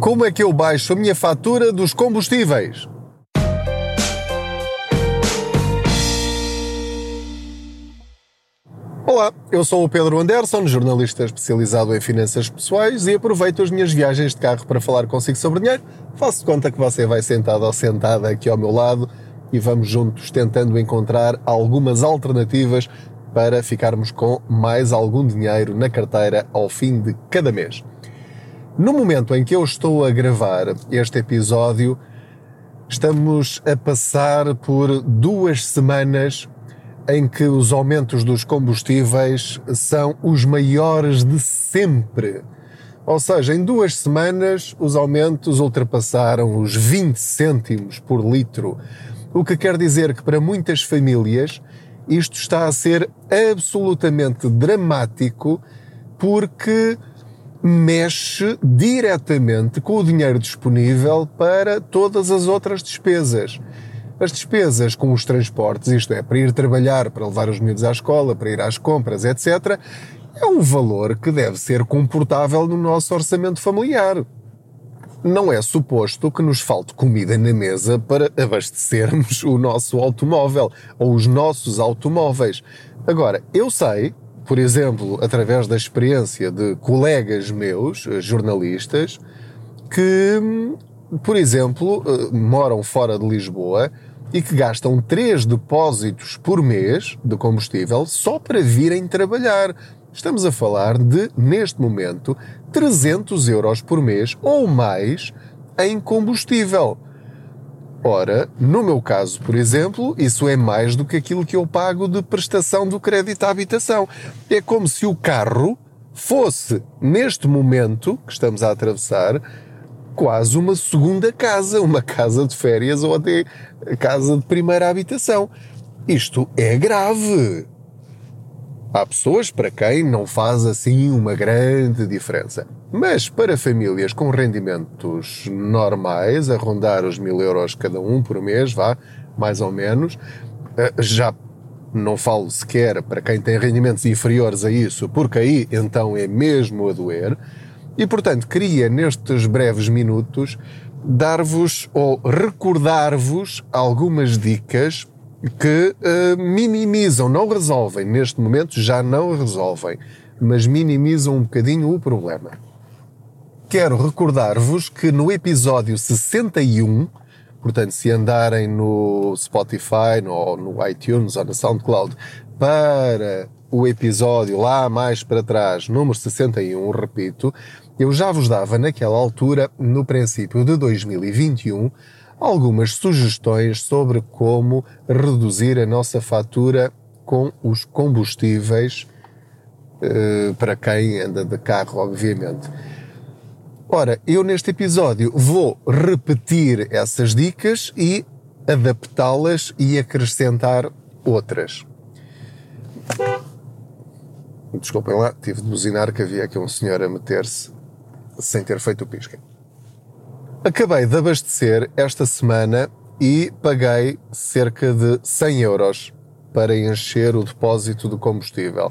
Como é que eu baixo a minha fatura dos combustíveis? Olá, eu sou o Pedro Anderson, jornalista especializado em finanças pessoais e aproveito as minhas viagens de carro para falar consigo sobre dinheiro. Faço conta que você vai sentado ou sentada aqui ao meu lado e vamos juntos tentando encontrar algumas alternativas para ficarmos com mais algum dinheiro na carteira ao fim de cada mês. No momento em que eu estou a gravar este episódio, estamos a passar por duas semanas em que os aumentos dos combustíveis são os maiores de sempre. Ou seja, em duas semanas os aumentos ultrapassaram os 20 cêntimos por litro, o que quer dizer que para muitas famílias isto está a ser absolutamente dramático porque mexe diretamente com o dinheiro disponível para todas as outras despesas. As despesas com os transportes, isto é, para ir trabalhar, para levar os miúdos à escola, para ir às compras, etc., é um valor que deve ser comportável no nosso orçamento familiar. Não é suposto que nos falte comida na mesa para abastecermos o nosso automóvel ou os nossos automóveis. Agora, eu sei por exemplo, através da experiência de colegas meus, eh, jornalistas, que, por exemplo, eh, moram fora de Lisboa e que gastam três depósitos por mês de combustível só para virem trabalhar. Estamos a falar de, neste momento, 300 euros por mês ou mais em combustível. Ora, no meu caso, por exemplo, isso é mais do que aquilo que eu pago de prestação do crédito à habitação. É como se o carro fosse, neste momento que estamos a atravessar, quase uma segunda casa, uma casa de férias ou até casa de primeira habitação. Isto é grave. Há pessoas para quem não faz assim uma grande diferença. Mas para famílias com rendimentos normais, a rondar os mil euros cada um por mês, vá, mais ou menos, eh, já não falo sequer para quem tem rendimentos inferiores a isso, porque aí então é mesmo a doer. E portanto, queria nestes breves minutos dar-vos ou recordar-vos algumas dicas que uh, minimizam, não resolvem, neste momento já não resolvem, mas minimizam um bocadinho o problema. Quero recordar-vos que no episódio 61, portanto, se andarem no Spotify, no, no iTunes ou no SoundCloud, para o episódio lá mais para trás, número 61, repito, eu já vos dava naquela altura, no princípio de 2021, algumas sugestões sobre como reduzir a nossa fatura com os combustíveis eh, para quem anda de carro, obviamente. Ora, eu neste episódio vou repetir essas dicas e adaptá-las e acrescentar outras. Desculpem lá, tive de buzinar que havia aqui um senhor a meter-se sem ter feito o pisca. Acabei de abastecer esta semana e paguei cerca de 100 euros para encher o depósito de combustível.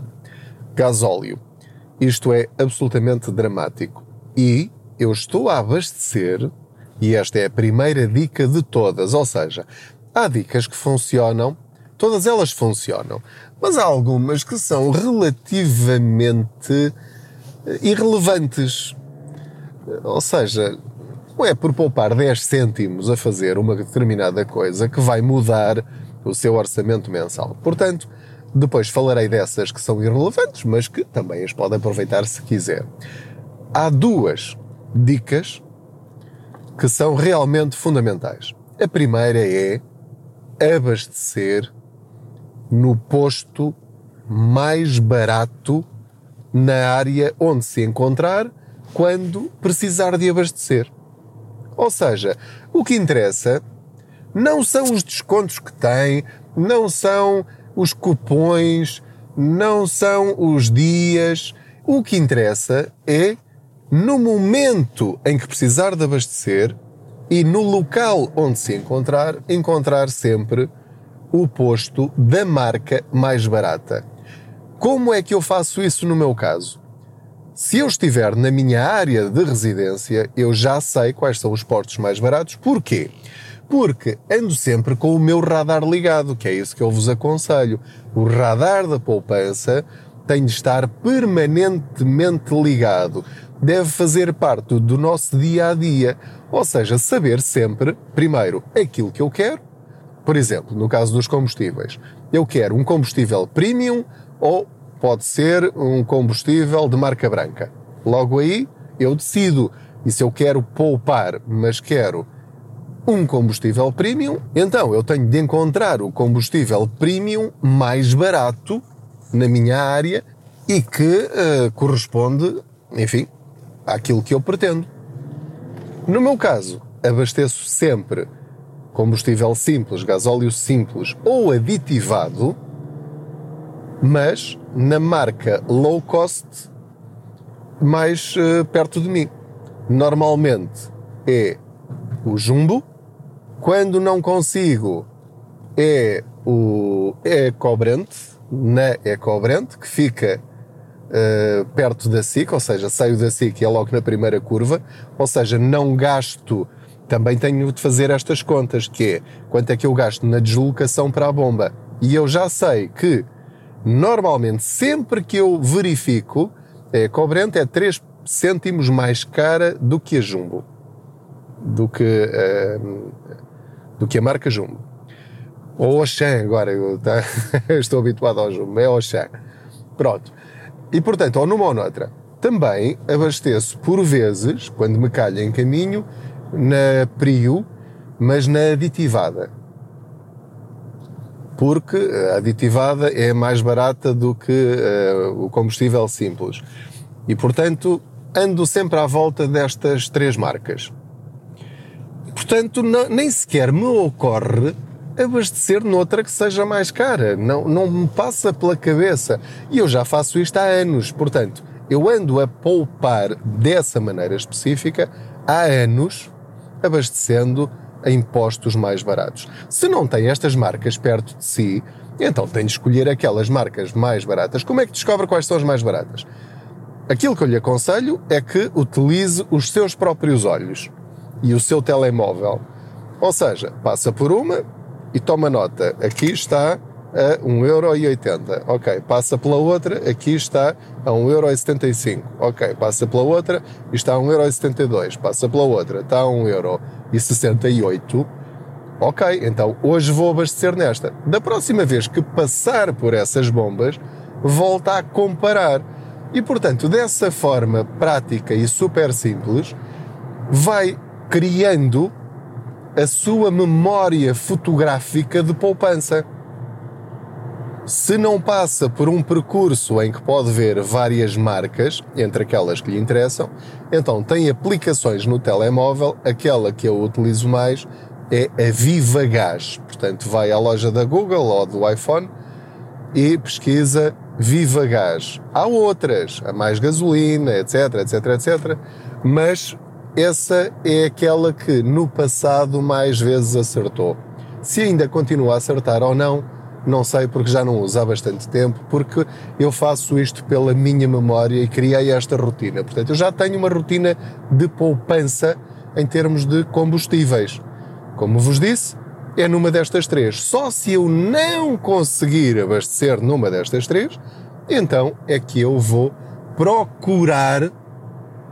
Gasóleo. Isto é absolutamente dramático. E eu estou a abastecer, e esta é a primeira dica de todas, ou seja, há dicas que funcionam, todas elas funcionam, mas há algumas que são relativamente eh, irrelevantes. Ou seja, não é por poupar 10 cêntimos a fazer uma determinada coisa que vai mudar o seu orçamento mensal. Portanto, depois falarei dessas que são irrelevantes, mas que também as pode aproveitar se quiser. Há duas dicas que são realmente fundamentais. A primeira é abastecer no posto mais barato na área onde se encontrar quando precisar de abastecer. Ou seja, o que interessa não são os descontos que tem, não são os cupões, não são os dias. O que interessa é, no momento em que precisar de abastecer e no local onde se encontrar, encontrar sempre o posto da marca mais barata. Como é que eu faço isso no meu caso? Se eu estiver na minha área de residência, eu já sei quais são os postos mais baratos. Porquê? Porque ando sempre com o meu radar ligado, que é isso que eu vos aconselho. O radar da poupança tem de estar permanentemente ligado. Deve fazer parte do nosso dia a dia. Ou seja, saber sempre, primeiro, aquilo que eu quero. Por exemplo, no caso dos combustíveis, eu quero um combustível premium ou pode ser um combustível de marca branca. Logo aí, eu decido. E se eu quero poupar, mas quero um combustível premium, então eu tenho de encontrar o combustível premium mais barato na minha área e que uh, corresponde, enfim, àquilo que eu pretendo. No meu caso, abasteço sempre combustível simples, gasóleo simples ou aditivado, mas na marca low cost mais uh, perto de mim. Normalmente é o Jumbo, quando não consigo é o Ecobrente, na Ecobrente, que fica uh, perto da SIC, ou seja, saio da SIC e é logo na primeira curva, ou seja, não gasto, também tenho de fazer estas contas, que é quanto é que eu gasto na deslocação para a bomba. E eu já sei que, normalmente, sempre que eu verifico, a Ecobrente é 3 cêntimos mais cara do que a Jumbo. Do que, uh, do que a marca Jumbo. Ou Oxan, agora eu tá, estou habituado ao Jumbo, é Oxan. Pronto. E portanto, ou numa ou noutra. Também abasteço por vezes, quando me calha em caminho, na Prio, mas na aditivada. Porque a aditivada é mais barata do que uh, o combustível simples. E portanto, ando sempre à volta destas três marcas. Portanto, não, nem sequer me ocorre abastecer noutra que seja mais cara. Não, não me passa pela cabeça. E eu já faço isto há anos. Portanto, eu ando a poupar dessa maneira específica há anos, abastecendo em postos mais baratos. Se não tem estas marcas perto de si, então tem de escolher aquelas marcas mais baratas. Como é que descobre quais são as mais baratas? Aquilo que eu lhe aconselho é que utilize os seus próprios olhos e o seu telemóvel. Ou seja, passa por uma, e toma nota, aqui está a 1,80€. Ok, passa pela outra, aqui está a 1,75€. Ok, passa pela outra está a 1,72€. Passa pela outra, está a 1,68€. Ok, então hoje vou abastecer nesta. Da próxima vez que passar por essas bombas, volta a comparar. E portanto, dessa forma prática e super simples, vai criando a sua memória fotográfica de poupança. Se não passa por um percurso em que pode ver várias marcas, entre aquelas que lhe interessam, então tem aplicações no telemóvel, aquela que eu utilizo mais é a Viva Gás. Portanto, vai à loja da Google ou do iPhone e pesquisa Viva Gás. Há outras, a mais gasolina, etc, etc, etc, mas essa é aquela que no passado mais vezes acertou. Se ainda continua a acertar ou não, não sei porque já não uso há bastante tempo, porque eu faço isto pela minha memória e criei esta rotina. Portanto, eu já tenho uma rotina de poupança em termos de combustíveis. Como vos disse, é numa destas três. Só se eu não conseguir abastecer numa destas três, então é que eu vou procurar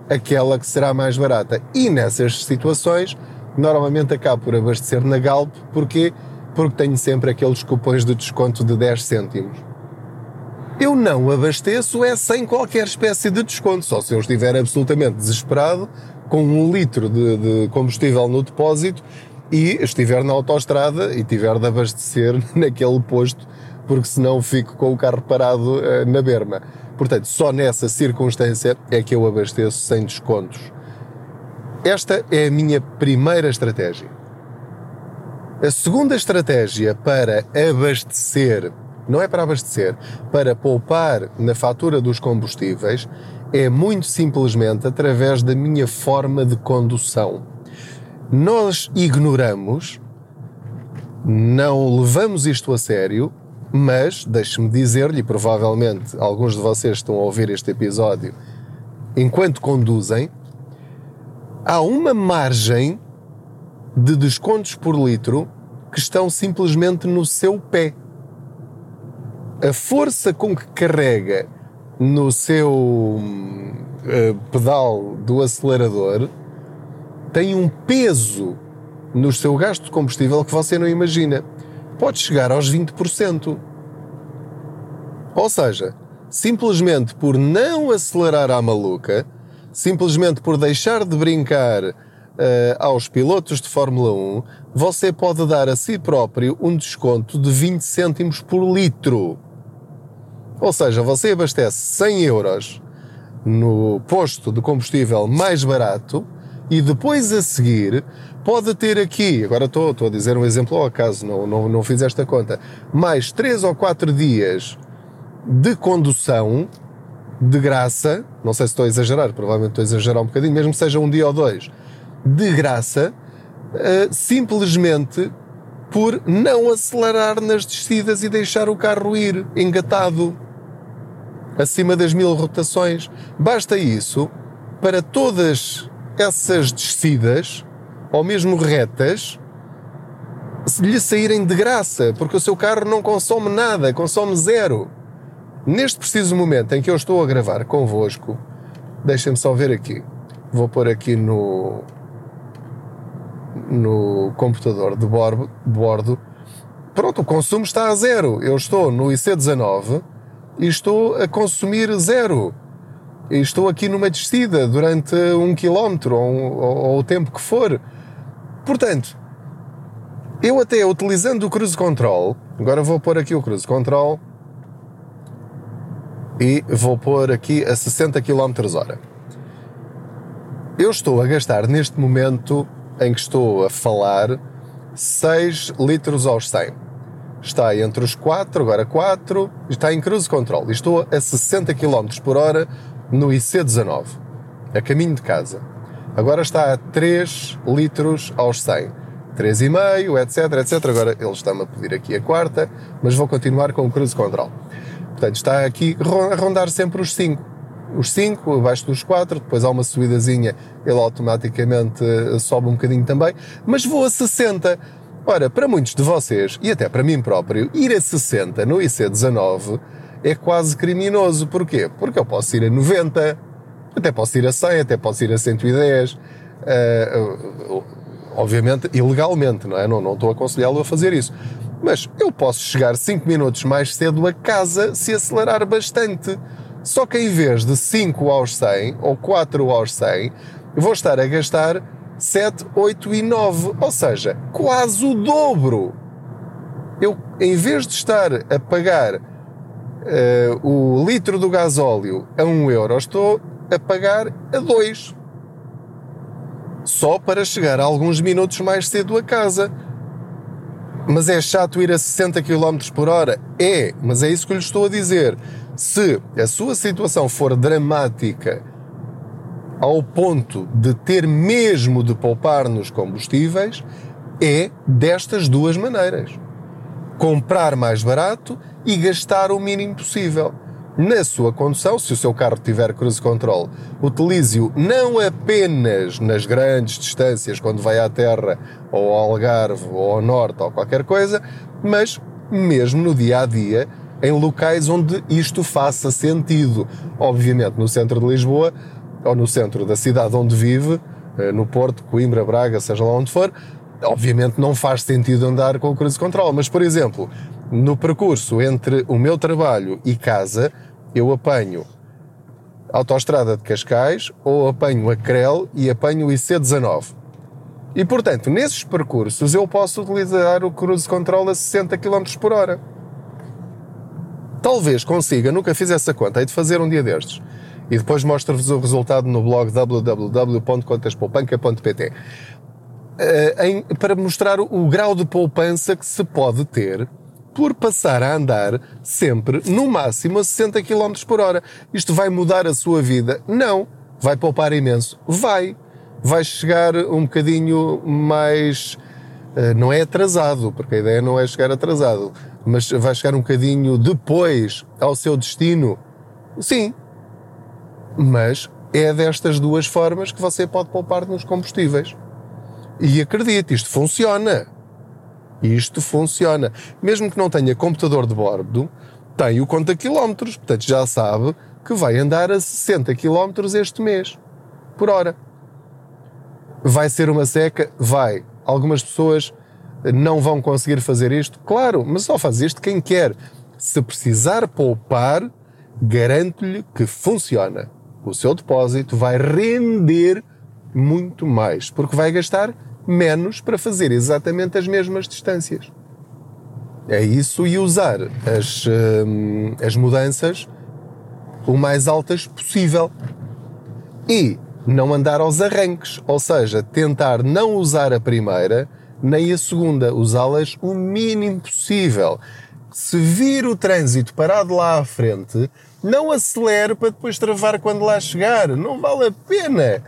aquela que será mais barata. E nessas situações, normalmente acabo por abastecer na Galp, porque porque tenho sempre aqueles cupons de desconto de 10 cêntimos. Eu não abasteço é sem qualquer espécie de desconto, só se eu estiver absolutamente desesperado, com um litro de, de combustível no depósito e estiver na autoestrada e tiver de abastecer naquele posto, porque senão fico com o carro parado uh, na berma. Portanto, só nessa circunstância é que eu abasteço sem descontos. Esta é a minha primeira estratégia. A segunda estratégia para abastecer, não é para abastecer, para poupar na fatura dos combustíveis, é muito simplesmente através da minha forma de condução. Nós ignoramos, não levamos isto a sério mas deixe-me dizer-lhe, provavelmente alguns de vocês estão a ouvir este episódio enquanto conduzem, há uma margem de descontos por litro que estão simplesmente no seu pé. A força com que carrega no seu uh, pedal do acelerador tem um peso no seu gasto de combustível que você não imagina. Pode chegar aos 20%. Ou seja, simplesmente por não acelerar à maluca, simplesmente por deixar de brincar aos pilotos de Fórmula 1, você pode dar a si próprio um desconto de 20 cêntimos por litro. Ou seja, você abastece 100 euros no posto de combustível mais barato e depois a seguir pode ter aqui, agora estou, estou a dizer um exemplo ao acaso, não, não, não fiz esta conta, mais 3 ou 4 dias de condução de graça, não sei se estou a exagerar, provavelmente estou a exagerar um bocadinho, mesmo que seja um dia ou dois, de graça, uh, simplesmente por não acelerar nas descidas e deixar o carro ir engatado acima das mil rotações. Basta isso para todas essas descidas, ou mesmo retas, lhe saírem de graça, porque o seu carro não consome nada, consome zero. Neste preciso momento em que eu estou a gravar convosco, deixem-me só ver aqui. Vou pôr aqui no, no computador de bordo. Pronto, o consumo está a zero. Eu estou no IC19 e estou a consumir zero. E estou aqui numa descida durante um quilómetro ou, ou, ou o tempo que for. Portanto, eu até utilizando o cruise control, agora vou pôr aqui o cruise control e vou pôr aqui a 60 km hora. Eu estou a gastar neste momento em que estou a falar 6 litros aos 100. Está entre os 4, agora 4, está em cruise control. Estou a 60 km por hora no IC19, a caminho de casa. Agora está a 3 litros aos 100. 3,5, etc, etc. Agora ele está-me a pedir aqui a quarta, mas vou continuar com o cruise control. Portanto, está aqui a rondar sempre os 5. Os 5, abaixo dos 4, depois há uma subidazinha, ele automaticamente eh, sobe um bocadinho também, mas vou a 60. Ora, para muitos de vocês, e até para mim próprio, ir a 60 no IC19 é quase criminoso. Porquê? Porque eu posso ir a 90, até posso ir a 100, até posso ir a 110. Uh, uh, obviamente, ilegalmente, não é? Não, não estou a aconselhá-lo a fazer isso. Mas eu posso chegar 5 minutos mais cedo a casa se acelerar bastante. Só que em vez de 5 aos 100 ou 4 aos 100, vou estar a gastar 7, 8 e 9. Ou seja, quase o dobro. Eu, em vez de estar a pagar uh, o litro do gasóleo a 1 euro, estou a pagar a 2. Só para chegar alguns minutos mais cedo a casa. Mas é chato ir a 60 km por hora? É, mas é isso que lhe estou a dizer. Se a sua situação for dramática ao ponto de ter mesmo de poupar nos combustíveis, é destas duas maneiras: comprar mais barato e gastar o mínimo possível na sua condução, se o seu carro tiver cruise control, utilize-o não apenas nas grandes distâncias, quando vai à terra, ou ao Algarve, ou ao norte, ou qualquer coisa, mas mesmo no dia a dia, em locais onde isto faça sentido. Obviamente, no centro de Lisboa, ou no centro da cidade onde vive, eh, no Porto, Coimbra, Braga, seja lá onde for, obviamente não faz sentido andar com o cruise control. Mas, por exemplo, no percurso entre o meu trabalho e casa, eu apanho a autoestrada de Cascais ou apanho a CREL e apanho o IC19. E, portanto, nesses percursos eu posso utilizar o cruise control a 60 km por hora. Talvez consiga, nunca fiz essa conta, hei de fazer um dia destes. E depois mostro-vos o resultado no blog www.contaspoupanca.pt uh, para mostrar o grau de poupança que se pode ter por passar a andar sempre no máximo a 60 km por hora. Isto vai mudar a sua vida? Não. Vai poupar imenso? Vai. Vai chegar um bocadinho mais. Uh, não é atrasado, porque a ideia não é chegar atrasado, mas vai chegar um bocadinho depois ao seu destino. Sim. Mas é destas duas formas que você pode poupar nos combustíveis. E acredite, isto funciona. Isto funciona. Mesmo que não tenha computador de bordo, tem o conta quilómetros, portanto já sabe que vai andar a 60 quilómetros este mês, por hora. Vai ser uma seca? Vai. Algumas pessoas não vão conseguir fazer isto? Claro, mas só faz isto quem quer. Se precisar poupar, garanto-lhe que funciona. O seu depósito vai render muito mais, porque vai gastar menos para fazer exatamente as mesmas distâncias. É isso e usar as, hum, as mudanças o mais altas possível. E não andar aos arranques, ou seja, tentar não usar a primeira nem a segunda, usá-las o mínimo possível. Se vir o trânsito parado lá à frente, não acelere para depois travar quando lá chegar. Não vale a pena.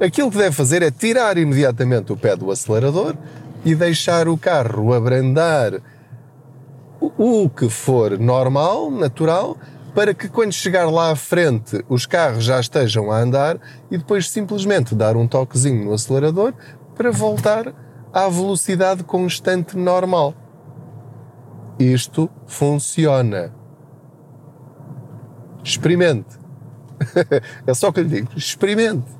Aquilo que deve fazer é tirar imediatamente o pé do acelerador e deixar o carro abrandar o que for normal, natural, para que quando chegar lá à frente os carros já estejam a andar e depois simplesmente dar um toquezinho no acelerador para voltar à velocidade constante normal. Isto funciona. Experimente. é só que lhe digo, experimente.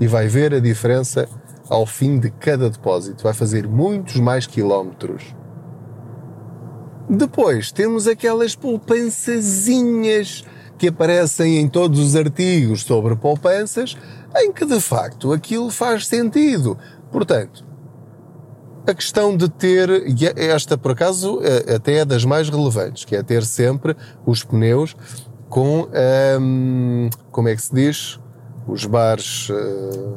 E vai ver a diferença ao fim de cada depósito. Vai fazer muitos mais quilómetros. Depois temos aquelas poupançazinhas que aparecem em todos os artigos sobre poupanças, em que de facto aquilo faz sentido. Portanto, a questão de ter, e é, esta por acaso é, até é das mais relevantes, que é ter sempre os pneus com, hum, como é que se diz? Os bares, uh,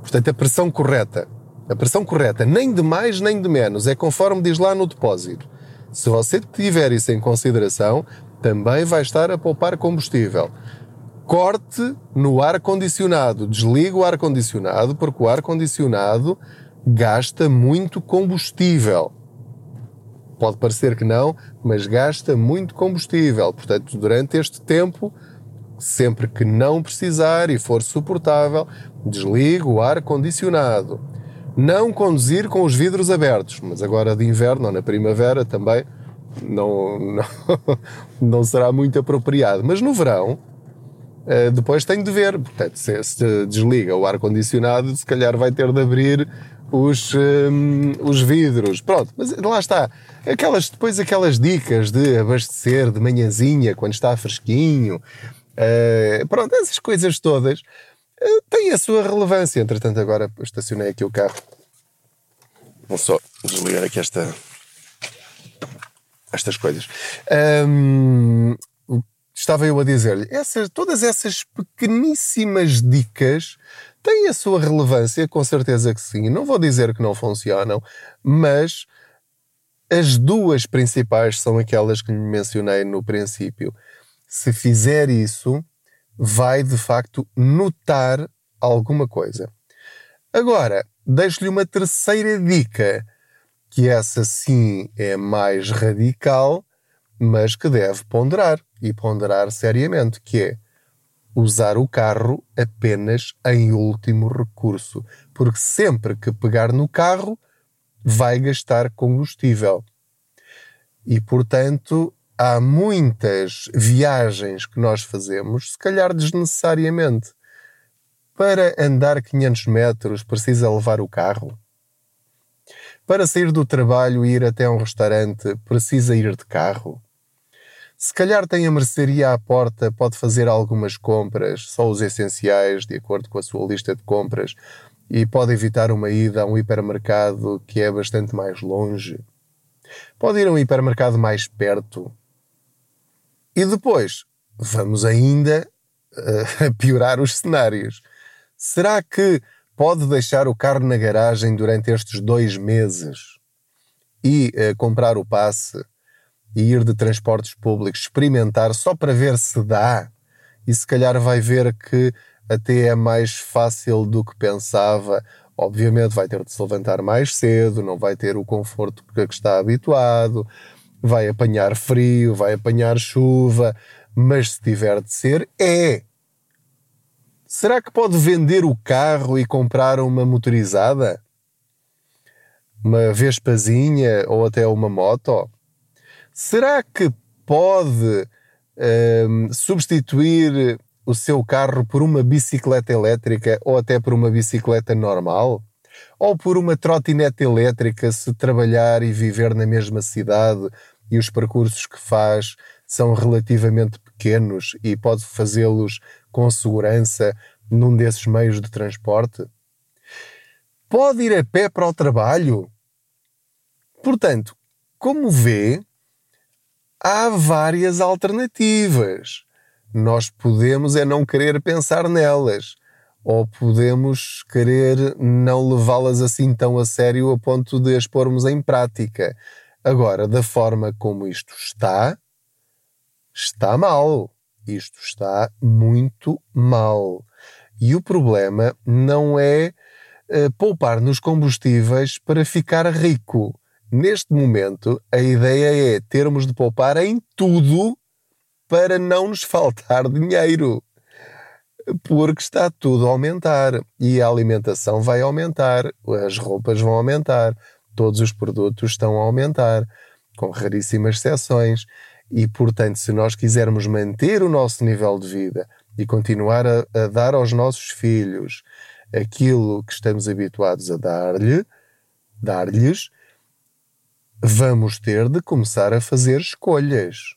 portanto, a pressão correta. A pressão correta, nem de mais nem de menos, é conforme diz lá no depósito. Se você tiver isso em consideração, também vai estar a poupar combustível. Corte no ar-condicionado. Desligue o ar-condicionado, porque o ar-condicionado gasta muito combustível. Pode parecer que não, mas gasta muito combustível. Portanto, durante este tempo, sempre que não precisar e for suportável, desligue o ar-condicionado não conduzir com os vidros abertos, mas agora de inverno ou na primavera também não, não, não será muito apropriado. Mas no verão, eh, depois tem de ver, portanto, se, se desliga o ar-condicionado, se calhar vai ter de abrir os, um, ehm, os vidros. Pronto, mas lá está. Aquelas, depois aquelas dicas de abastecer de manhãzinha, quando está fresquinho. Uh, pronto, essas coisas todas eh, tem a sua relevância. Entretanto, agora estacionei aqui o carro. Vou só desligar aqui esta, estas coisas. Um, estava eu a dizer-lhe, essas, todas essas pequeníssimas dicas têm a sua relevância, com certeza que sim. Não vou dizer que não funcionam, mas as duas principais são aquelas que lhe mencionei no princípio. Se fizer isso, vai de facto notar alguma coisa. Agora, deixo-lhe uma terceira dica, que essa sim é mais radical, mas que deve ponderar e ponderar seriamente, que é usar o carro apenas em último recurso, porque sempre que pegar no carro vai gastar combustível. E portanto, há muitas viagens que nós fazemos, se calhar desnecessariamente. Para andar 500 metros precisa levar o carro. Para sair do trabalho e ir até um restaurante precisa ir de carro. Se calhar tem a mercearia à porta, pode fazer algumas compras, só os essenciais, de acordo com a sua lista de compras, e pode evitar uma ida a um hipermercado que é bastante mais longe. Pode ir a um hipermercado mais perto, e depois, vamos ainda uh, piorar os cenários. Será que pode deixar o carro na garagem durante estes dois meses e uh, comprar o passe e ir de transportes públicos, experimentar só para ver se dá? E se calhar vai ver que até é mais fácil do que pensava. Obviamente vai ter de se levantar mais cedo, não vai ter o conforto porque está habituado, vai apanhar frio, vai apanhar chuva, mas se tiver de ser, é. Será que pode vender o carro e comprar uma motorizada? Uma Vespazinha ou até uma moto? Será que pode um, substituir o seu carro por uma bicicleta elétrica ou até por uma bicicleta normal? Ou por uma trotinete elétrica se trabalhar e viver na mesma cidade e os percursos que faz são relativamente pequenos e pode fazê-los com segurança num desses meios de transporte? Pode ir a pé para o trabalho? Portanto, como vê, há várias alternativas. Nós podemos é não querer pensar nelas, ou podemos querer não levá-las assim tão a sério a ponto de as pormos em prática. Agora, da forma como isto está, está mal. Isto está muito mal. E o problema não é uh, poupar nos combustíveis para ficar rico. Neste momento, a ideia é termos de poupar em tudo para não nos faltar dinheiro. Porque está tudo a aumentar e a alimentação vai aumentar, as roupas vão aumentar, todos os produtos estão a aumentar, com raríssimas exceções. E, portanto, se nós quisermos manter o nosso nível de vida e continuar a, a dar aos nossos filhos aquilo que estamos habituados a dar-lhe, dar-lhes, vamos ter de começar a fazer escolhas.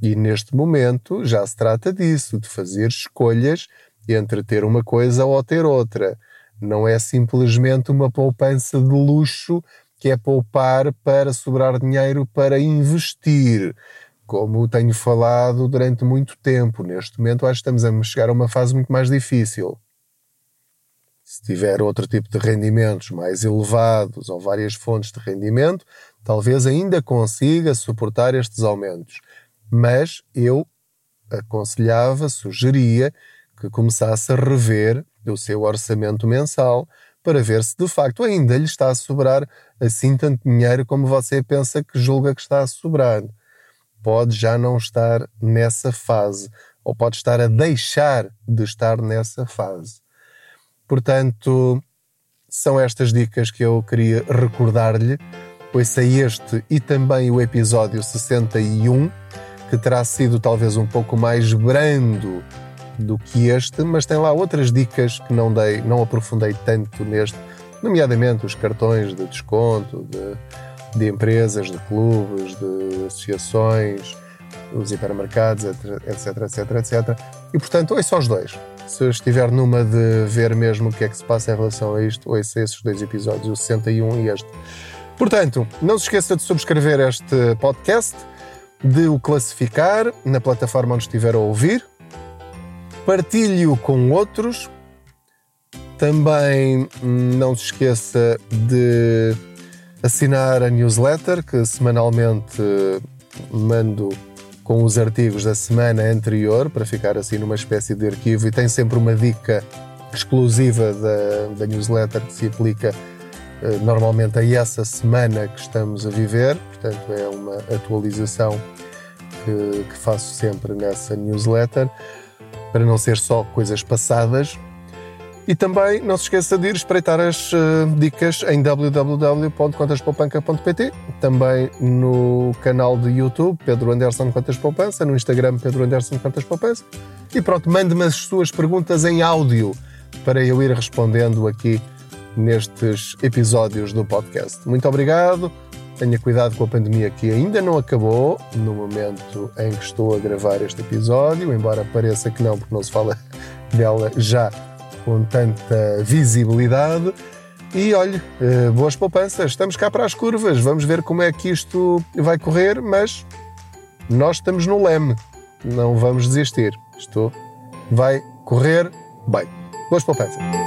E neste momento já se trata disso, de fazer escolhas entre ter uma coisa ou ter outra. Não é simplesmente uma poupança de luxo que é poupar para sobrar dinheiro para investir. Como tenho falado durante muito tempo, neste momento acho que estamos a chegar a uma fase muito mais difícil. Se tiver outro tipo de rendimentos mais elevados ou várias fontes de rendimento, talvez ainda consiga suportar estes aumentos. Mas eu aconselhava, sugeria que começasse a rever o seu orçamento mensal para ver se de facto ainda lhe está a sobrar assim tanto dinheiro como você pensa que julga que está a sobrar. Pode já não estar nessa fase, ou pode estar a deixar de estar nessa fase. Portanto, são estas dicas que eu queria recordar-lhe. Ouça este e também o episódio 61, que terá sido talvez um pouco mais brando do que este, mas tem lá outras dicas que não dei, não aprofundei tanto neste, nomeadamente os cartões de desconto de, de empresas, de clubes, de associações, os hipermercados, etc, etc, etc. E portanto, ouça os dois. Se estiver numa de ver mesmo o que é que se passa em relação a isto, ouça esses dois episódios, o 61 e este. Portanto, não se esqueça de subscrever este podcast, de o classificar na plataforma onde estiver a ouvir, partilhe-o com outros. Também não se esqueça de assinar a newsletter que semanalmente mando com os artigos da semana anterior para ficar assim numa espécie de arquivo. E tem sempre uma dica exclusiva da, da newsletter que se aplica eh, normalmente a essa semana que estamos a viver, portanto é uma atualização que, que faço sempre nessa newsletter para não ser só coisas passadas. E também não se esqueça de ir espreitar as uh, dicas em www.contaspoupanca.pt, também no canal de YouTube Pedro Anderson Contas Poupança, no Instagram Pedro Anderson Contas Poupança. E pronto, mande-me as suas perguntas em áudio para eu ir respondendo aqui nestes episódios do podcast. Muito obrigado. Tenha cuidado com a pandemia que ainda não acabou no momento em que estou a gravar este episódio, embora pareça que não, porque não se fala dela já com tanta visibilidade. E olhe, eh, boas poupanças, estamos cá para as curvas, vamos ver como é que isto vai correr, mas nós estamos no leme, não vamos desistir. Isto vai correr bem. Boas poupanças.